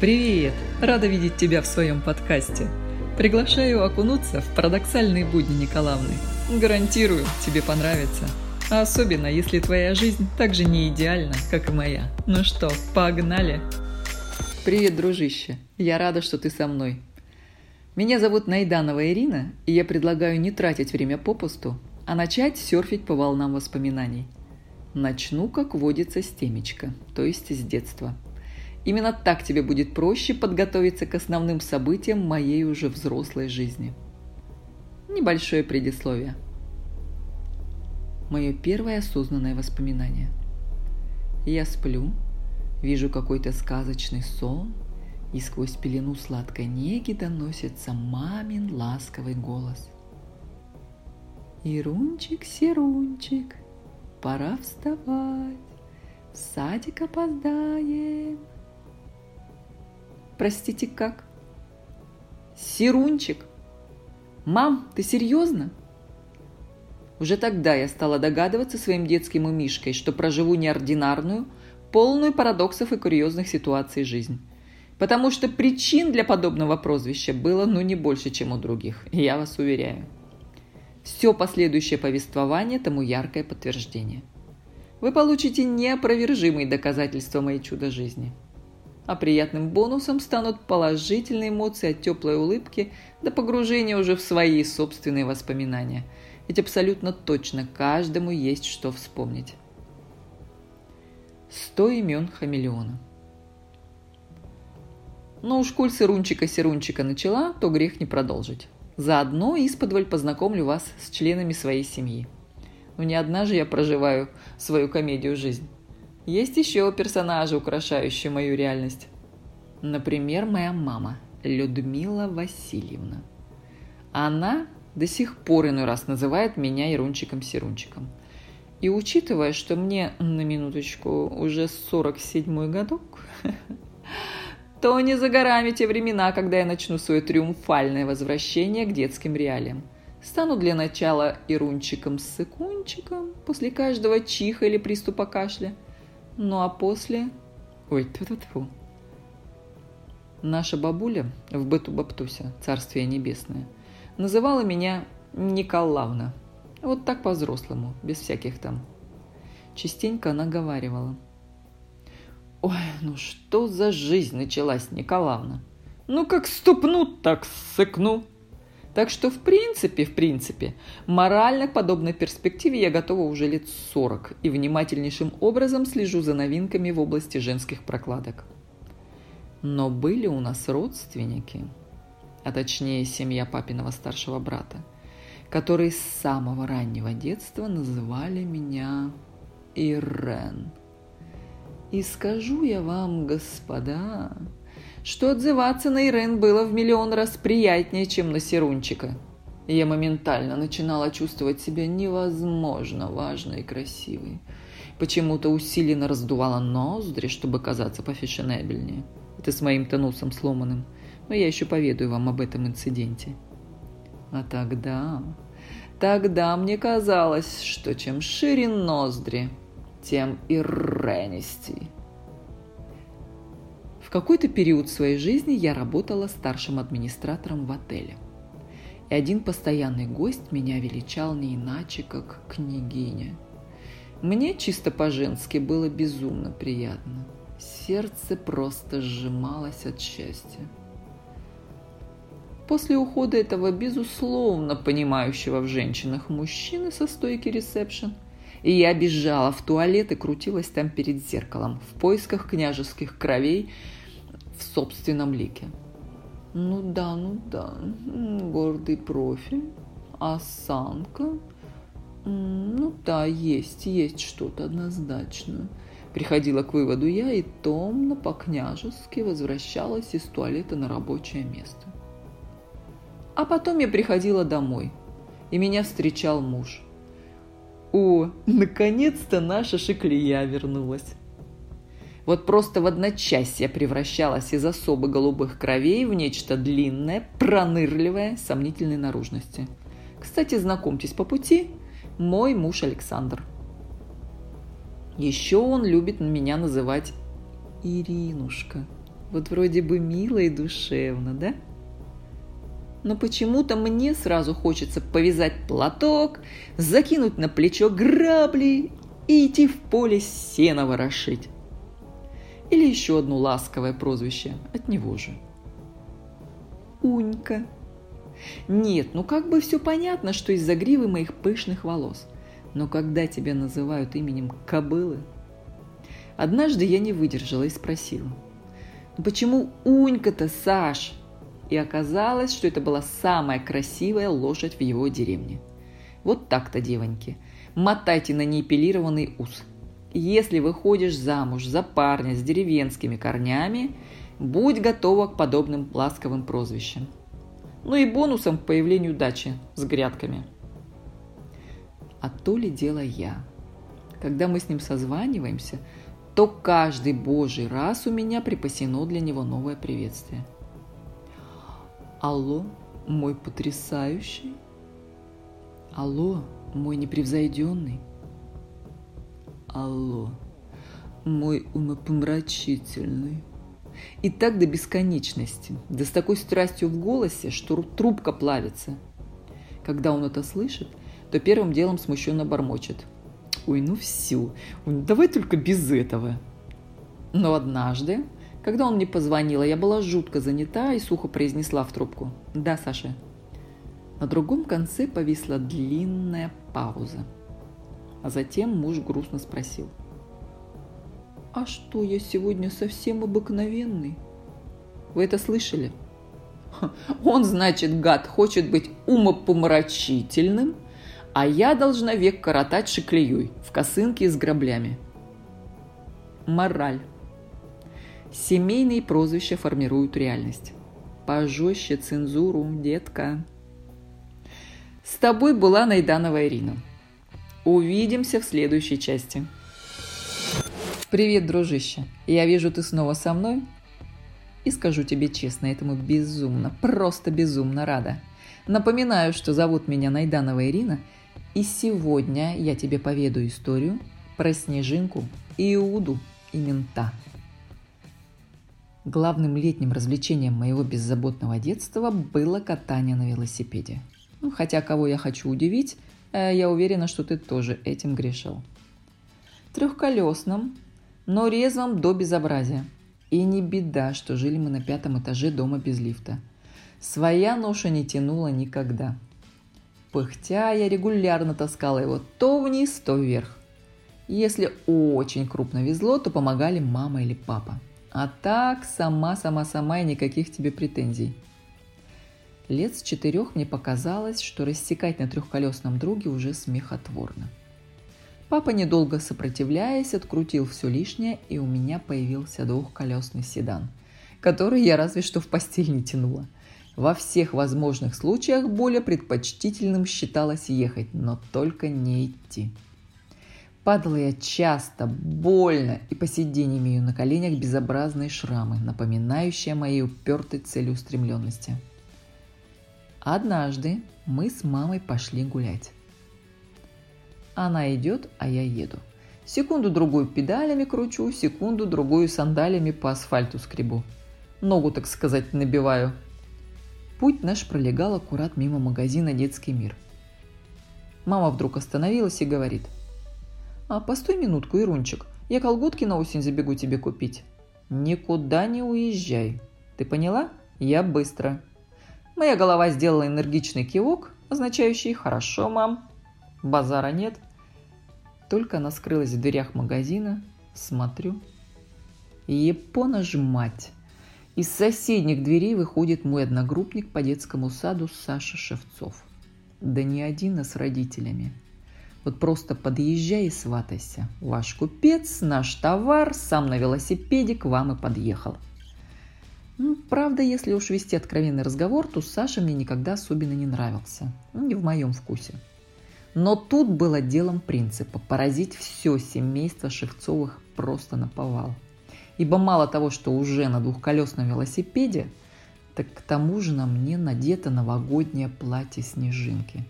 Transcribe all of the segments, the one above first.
Привет! Рада видеть тебя в своем подкасте. Приглашаю окунуться в парадоксальные будни Николаевны. Гарантирую, тебе понравится. А особенно, если твоя жизнь так же не идеальна, как и моя. Ну что, погнали! Привет, дружище! Я рада, что ты со мной. Меня зовут Найданова Ирина, и я предлагаю не тратить время попусту, а начать серфить по волнам воспоминаний. Начну, как водится, с темечка, то есть с детства – Именно так тебе будет проще подготовиться к основным событиям моей уже взрослой жизни. Небольшое предисловие. Мое первое осознанное воспоминание. Я сплю, вижу какой-то сказочный сон, и сквозь пелену сладкой неги доносится мамин ласковый голос. «Ирунчик, Серунчик, пора вставать, в садик опоздаем». Простите, как? Сирунчик? Мам, ты серьезно? Уже тогда я стала догадываться своим детским умишкой, что проживу неординарную, полную парадоксов и курьезных ситуаций жизнь. Потому что причин для подобного прозвища было ну не больше, чем у других, я вас уверяю. Все последующее повествование тому яркое подтверждение. Вы получите неопровержимые доказательства моей чудо жизни – а приятным бонусом станут положительные эмоции от теплой улыбки до погружения уже в свои собственные воспоминания. Ведь абсолютно точно каждому есть что вспомнить. Сто имен хамелеона. Но уж коль сырунчика-серунчика начала, то грех не продолжить. Заодно исподволь познакомлю вас с членами своей семьи. Но не одна же я проживаю свою комедию «Жизнь». Есть еще персонажи, украшающие мою реальность. Например, моя мама, Людмила Васильевна. Она до сих пор иной раз называет меня Ирунчиком-Серунчиком. И учитывая, что мне, на минуточку, уже 47-й годок, то не за горами те времена, когда я начну свое триумфальное возвращение к детским реалиям. Стану для начала Ирунчиком-сыкунчиком после каждого чиха или приступа кашля – ну а после... Ой, тьфу -тьфу -тьфу. Наша бабуля в быту Баптуся, царствие небесное, называла меня Николавна. Вот так по-взрослому, без всяких там. Частенько она говаривала. «Ой, ну что за жизнь началась, Николавна? Ну как ступну, так сыкну!» Так что, в принципе, в принципе, морально к подобной перспективе я готова уже лет 40 и внимательнейшим образом слежу за новинками в области женских прокладок. Но были у нас родственники, а точнее семья папиного старшего брата, которые с самого раннего детства называли меня Ирен. И скажу я вам, господа, что отзываться на Ирен было в миллион раз приятнее, чем на Серунчика. Я моментально начинала чувствовать себя невозможно важной и красивой. Почему-то усиленно раздувала ноздри, чтобы казаться пофешенебельнее. Это с моим-то носом сломанным. Но я еще поведаю вам об этом инциденте. А тогда... Тогда мне казалось, что чем шире ноздри, тем и ренистей какой-то период своей жизни я работала старшим администратором в отеле. И один постоянный гость меня величал не иначе, как княгиня. Мне чисто по-женски было безумно приятно. Сердце просто сжималось от счастья. После ухода этого безусловно понимающего в женщинах мужчины со стойки ресепшн, и я бежала в туалет и крутилась там перед зеркалом в поисках княжеских кровей в собственном лике. Ну да, ну да, гордый профиль, осанка. Ну да, есть, есть что-то однозначно. Приходила к выводу я и томно по-княжески возвращалась из туалета на рабочее место. А потом я приходила домой, и меня встречал муж. О, наконец-то наша шиклия вернулась. Вот просто в одночасье превращалась из особо голубых кровей в нечто длинное, пронырливое, сомнительной наружности. Кстати, знакомьтесь по пути, мой муж Александр. Еще он любит меня называть Иринушка. Вот вроде бы мило и душевно, да? Но почему-то мне сразу хочется повязать платок, закинуть на плечо грабли и идти в поле сено ворошить. Или еще одно ласковое прозвище от него же. Унька. Нет, ну как бы все понятно, что из-за гривы моих пышных волос. Но когда тебя называют именем кобылы... Однажды я не выдержала и спросила. Ну почему Унька-то, Саш? И оказалось, что это была самая красивая лошадь в его деревне. Вот так-то, девоньки. Мотайте на неэпилированный ус. Если выходишь замуж за парня с деревенскими корнями, будь готова к подобным ласковым прозвищам. Ну и бонусом к появлению дачи с грядками. А то ли дело я. Когда мы с ним созваниваемся, то каждый божий раз у меня припасено для него новое приветствие. Алло, мой потрясающий. Алло, мой непревзойденный. Алло, мой умопомрачительный. И так до бесконечности, да с такой страстью в голосе, что трубка плавится. Когда он это слышит, то первым делом смущенно бормочет. «Ой, ну все, давай только без этого». Но однажды, когда он мне позвонил, я была жутко занята и сухо произнесла в трубку. «Да, Саша». На другом конце повисла длинная пауза. А затем муж грустно спросил – «А что, я сегодня совсем обыкновенный?» «Вы это слышали?» «Он, значит, гад, хочет быть умопомрачительным, а я должна век коротать шиклеюй в косынке с граблями». Мораль. Семейные прозвища формируют реальность. Пожестче цензуру, детка. С тобой была Найданова Ирина. Увидимся в следующей части. «Привет, дружище! Я вижу, ты снова со мной?» И скажу тебе честно, этому безумно, просто безумно рада. Напоминаю, что зовут меня Найданова Ирина, и сегодня я тебе поведаю историю про Снежинку, Иуду и мента. Главным летним развлечением моего беззаботного детства было катание на велосипеде. Ну, хотя кого я хочу удивить, я уверена, что ты тоже этим грешил. Трехколесным, но резвом до безобразия. И не беда, что жили мы на пятом этаже дома без лифта. Своя ноша не тянула никогда. Пыхтя я регулярно таскала его то вниз, то вверх. Если очень крупно везло, то помогали мама или папа. А так, сама-сама-сама и никаких тебе претензий. Лет с четырех мне показалось, что рассекать на трехколесном друге уже смехотворно. Папа, недолго сопротивляясь, открутил все лишнее, и у меня появился двухколесный седан, который я разве что в постель не тянула. Во всех возможных случаях более предпочтительным считалось ехать, но только не идти. Падала я часто, больно, и по сей день имею на коленях безобразные шрамы, напоминающие о моей упертой целеустремленности. Однажды мы с мамой пошли гулять. Она идет, а я еду. Секунду-другую педалями кручу, секунду-другую сандалями по асфальту скребу. Ногу, так сказать, набиваю. Путь наш пролегал аккурат мимо магазина «Детский мир». Мама вдруг остановилась и говорит. «А постой минутку, Ирунчик, я колготки на осень забегу тебе купить». «Никуда не уезжай. Ты поняла? Я быстро». Моя голова сделала энергичный кивок, означающий «Хорошо, мам». Базара нет. Только она скрылась в дверях магазина, смотрю. Япона ж мать! Из соседних дверей выходит мой одногруппник по детскому саду Саша Шевцов. Да не один, а с родителями. Вот просто подъезжай и сватайся. Ваш купец, наш товар, сам на велосипеде к вам и подъехал. Ну, правда, если уж вести откровенный разговор, то Саша мне никогда особенно не нравился. Ну, не в моем вкусе. Но тут было делом принципа – поразить все семейство Шевцовых просто на повал. Ибо мало того, что уже на двухколесном велосипеде, так к тому же на мне надето новогоднее платье снежинки.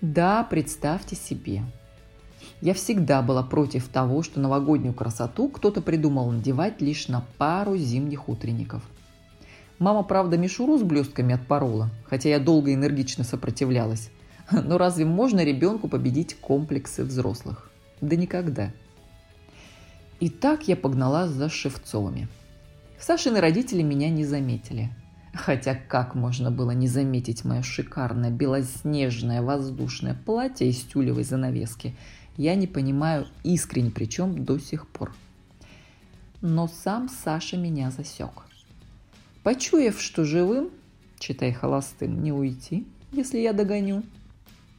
Да, представьте себе. Я всегда была против того, что новогоднюю красоту кто-то придумал надевать лишь на пару зимних утренников. Мама, правда, мишуру с блестками отпорола, хотя я долго и энергично сопротивлялась. Но разве можно ребенку победить комплексы взрослых? Да никогда. И так я погнала за Шевцовыми. Сашины родители меня не заметили. Хотя как можно было не заметить мое шикарное белоснежное воздушное платье из тюлевой занавески, я не понимаю искренне, причем до сих пор. Но сам Саша меня засек. Почуяв, что живым, читай холостым, не уйти, если я догоню,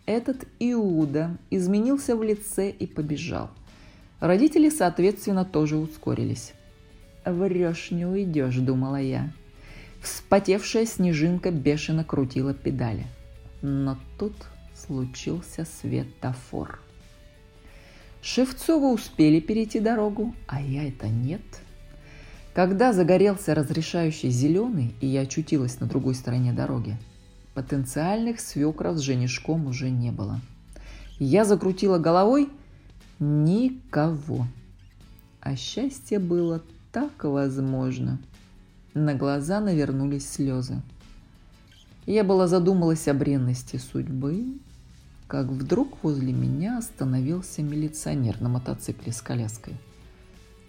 этот Иуда изменился в лице и побежал. Родители, соответственно, тоже ускорились. «Врешь, не уйдешь», — думала я. Вспотевшая снежинка бешено крутила педали. Но тут случился светофор. Шевцовы успели перейти дорогу, а я это нет. Когда загорелся разрешающий зеленый, и я очутилась на другой стороне дороги, потенциальных свекров с женишком уже не было. Я закрутила головой – никого. А счастье было так возможно. На глаза навернулись слезы. Я была задумалась о бренности судьбы, как вдруг возле меня остановился милиционер на мотоцикле с коляской.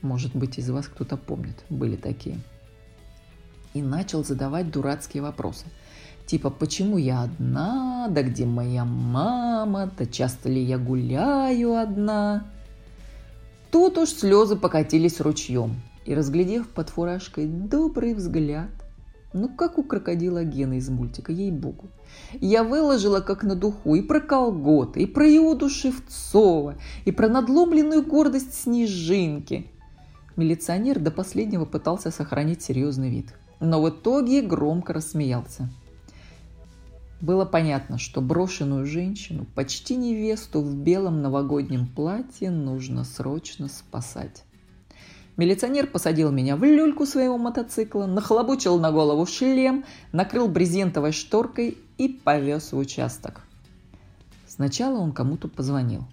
Может быть, из вас кто-то помнит, были такие. И начал задавать дурацкие вопросы. Типа, почему я одна? Да где моя мама? Да часто ли я гуляю одна? Тут уж слезы покатились ручьем и, разглядев под фуражкой добрый взгляд, ну как у крокодила Гена из мультика, ей-богу. Я выложила как на духу и про колготы, и про Иуду Шевцова, и про надломленную гордость Снежинки. Милиционер до последнего пытался сохранить серьезный вид, но в итоге громко рассмеялся. Было понятно, что брошенную женщину, почти невесту в белом новогоднем платье, нужно срочно спасать. Милиционер посадил меня в люльку своего мотоцикла, нахлобучил на голову шлем, накрыл брезентовой шторкой и повез в участок. Сначала он кому-то позвонил.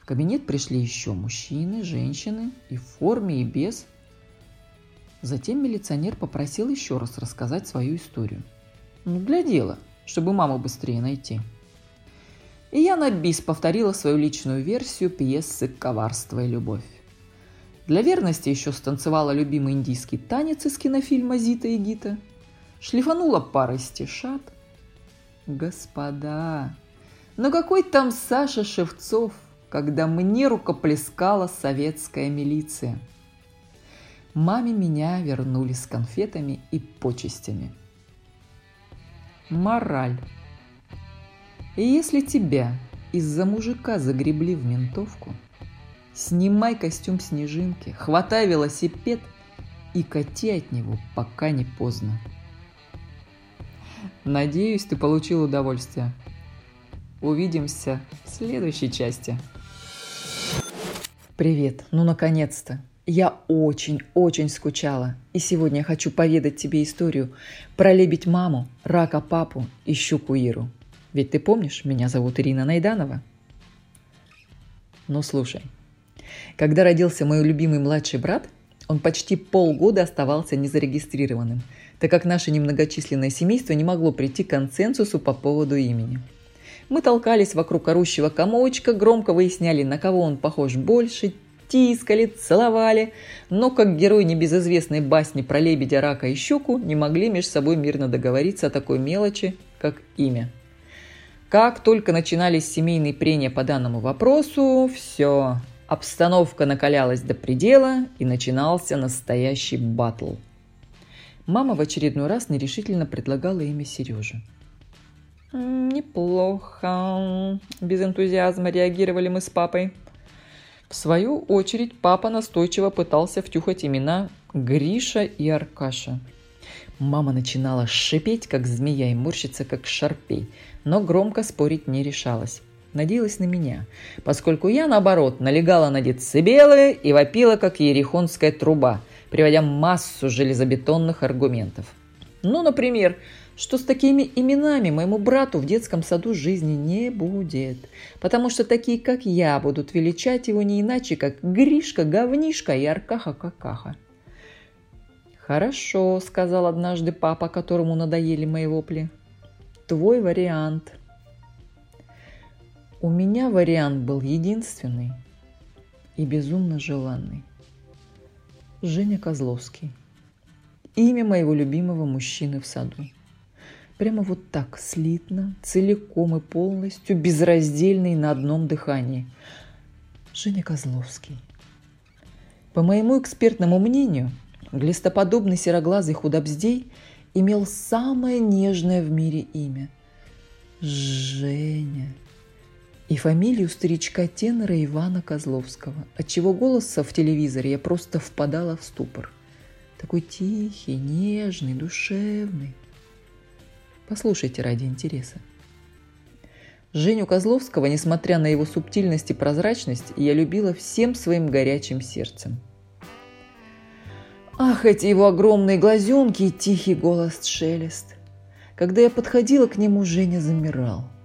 В кабинет пришли еще мужчины, женщины, и в форме, и без. Затем милиционер попросил еще раз рассказать свою историю. Ну, для дела, чтобы маму быстрее найти. И я на бис повторила свою личную версию пьесы «Коварство и любовь». Для верности еще станцевала любимый индийский танец из кинофильма «Зита и Гита». Шлифанула парой стишат. Господа, но какой там Саша Шевцов, когда мне рукоплескала советская милиция? Маме меня вернули с конфетами и почестями. Мораль. И если тебя из-за мужика загребли в ментовку – Снимай костюм снежинки, хватай велосипед и кати от него, пока не поздно. Надеюсь, ты получил удовольствие. Увидимся в следующей части. Привет, ну наконец-то. Я очень-очень скучала. И сегодня я хочу поведать тебе историю про лебедь маму, рака папу и щуку Иру. Ведь ты помнишь, меня зовут Ирина Найданова. Ну слушай, когда родился мой любимый младший брат, он почти полгода оставался незарегистрированным, так как наше немногочисленное семейство не могло прийти к консенсусу по поводу имени. Мы толкались вокруг орущего комочка, громко выясняли, на кого он похож больше, тискали, целовали, но как герой небезызвестной басни про лебедя, рака и щуку не могли между собой мирно договориться о такой мелочи, как имя. Как только начинались семейные прения по данному вопросу, все, Обстановка накалялась до предела, и начинался настоящий батл. Мама в очередной раз нерешительно предлагала имя Сережи. «Неплохо», – без энтузиазма реагировали мы с папой. В свою очередь папа настойчиво пытался втюхать имена Гриша и Аркаша. Мама начинала шипеть, как змея, и морщиться, как шарпей, но громко спорить не решалась надеялась на меня, поскольку я, наоборот, налегала на децибелы и вопила, как ерехонская труба, приводя массу железобетонных аргументов. Ну, например, что с такими именами моему брату в детском саду жизни не будет, потому что такие, как я, будут величать его не иначе, как Гришка, Говнишка и Аркаха-Какаха. «Хорошо», — сказал однажды папа, которому надоели мои вопли. «Твой вариант». У меня вариант был единственный и безумно желанный. Женя Козловский. Имя моего любимого мужчины в саду. Прямо вот так, слитно, целиком и полностью, безраздельный на одном дыхании. Женя Козловский. По моему экспертному мнению, глистоподобный сероглазый худобздей имел самое нежное в мире имя – Женя – и фамилию старичка-тенора Ивана Козловского, отчего голоса в телевизоре я просто впадала в ступор. Такой тихий, нежный, душевный. Послушайте ради интереса. Женю Козловского, несмотря на его субтильность и прозрачность, я любила всем своим горячим сердцем. Ах, эти его огромные глазенки и тихий голос шелест. Когда я подходила к нему, Женя замирал –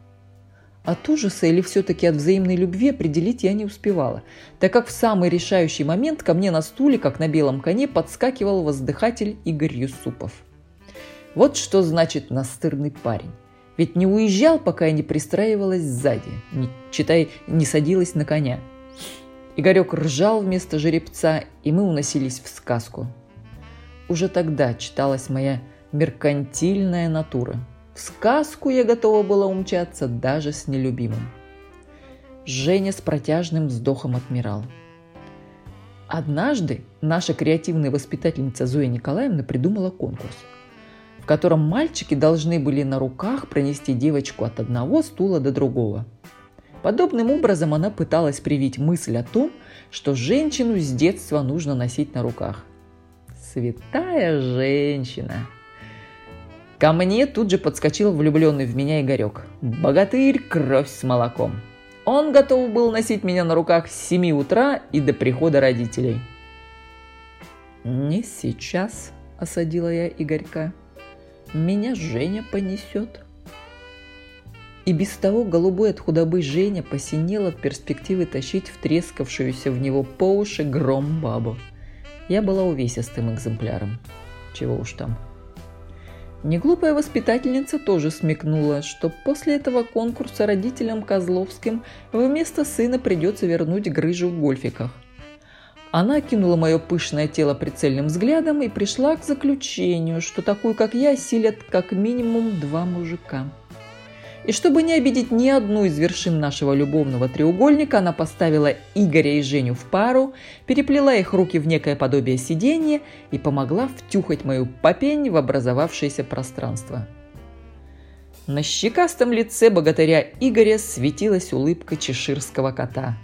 от ужаса или все-таки от взаимной любви определить я не успевала, так как в самый решающий момент ко мне на стуле, как на белом коне, подскакивал воздыхатель Игорь Юсупов. Вот что значит настырный парень. Ведь не уезжал, пока я не пристраивалась сзади, не, читай, не садилась на коня. Игорек ржал вместо жеребца, и мы уносились в сказку. Уже тогда читалась моя меркантильная натура – в сказку я готова была умчаться даже с нелюбимым. Женя с протяжным вздохом отмирал. Однажды наша креативная воспитательница Зоя Николаевна придумала конкурс, в котором мальчики должны были на руках пронести девочку от одного стула до другого. Подобным образом она пыталась привить мысль о том, что женщину с детства нужно носить на руках. Святая женщина! Ко мне тут же подскочил влюбленный в меня Игорек. Богатырь, кровь с молоком. Он готов был носить меня на руках с 7 утра и до прихода родителей. «Не сейчас», – осадила я Игорька. «Меня Женя понесет». И без того голубой от худобы Женя посинел от перспективы тащить втрескавшуюся в него по уши гром бабу. Я была увесистым экземпляром. Чего уж там. Неглупая воспитательница тоже смекнула, что после этого конкурса родителям Козловским вместо сына придется вернуть грыжу в гольфиках. Она кинула мое пышное тело прицельным взглядом и пришла к заключению, что такую, как я, силят как минимум два мужика – и чтобы не обидеть ни одну из вершин нашего любовного треугольника, она поставила Игоря и Женю в пару, переплела их руки в некое подобие сидения и помогла втюхать мою попень в образовавшееся пространство. На щекастом лице богатыря Игоря светилась улыбка чеширского кота.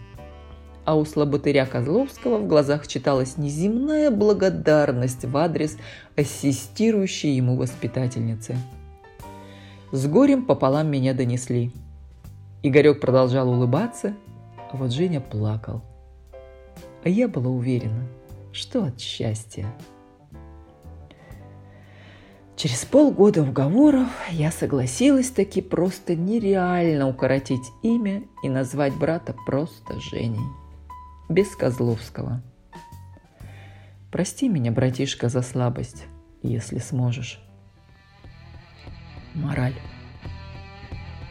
А у слаботыря Козловского в глазах читалась неземная благодарность в адрес ассистирующей ему воспитательницы – с горем пополам меня донесли. Игорек продолжал улыбаться, а вот Женя плакал. А я была уверена, что от счастья. Через полгода уговоров я согласилась таки просто нереально укоротить имя и назвать брата просто Женей. Без Козловского. Прости меня, братишка, за слабость, если сможешь. Мораль.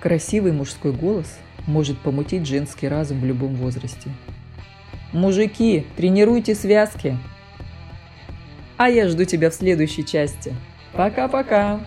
Красивый мужской голос может помутить женский разум в любом возрасте. Мужики, тренируйте связки. А я жду тебя в следующей части. Пока-пока.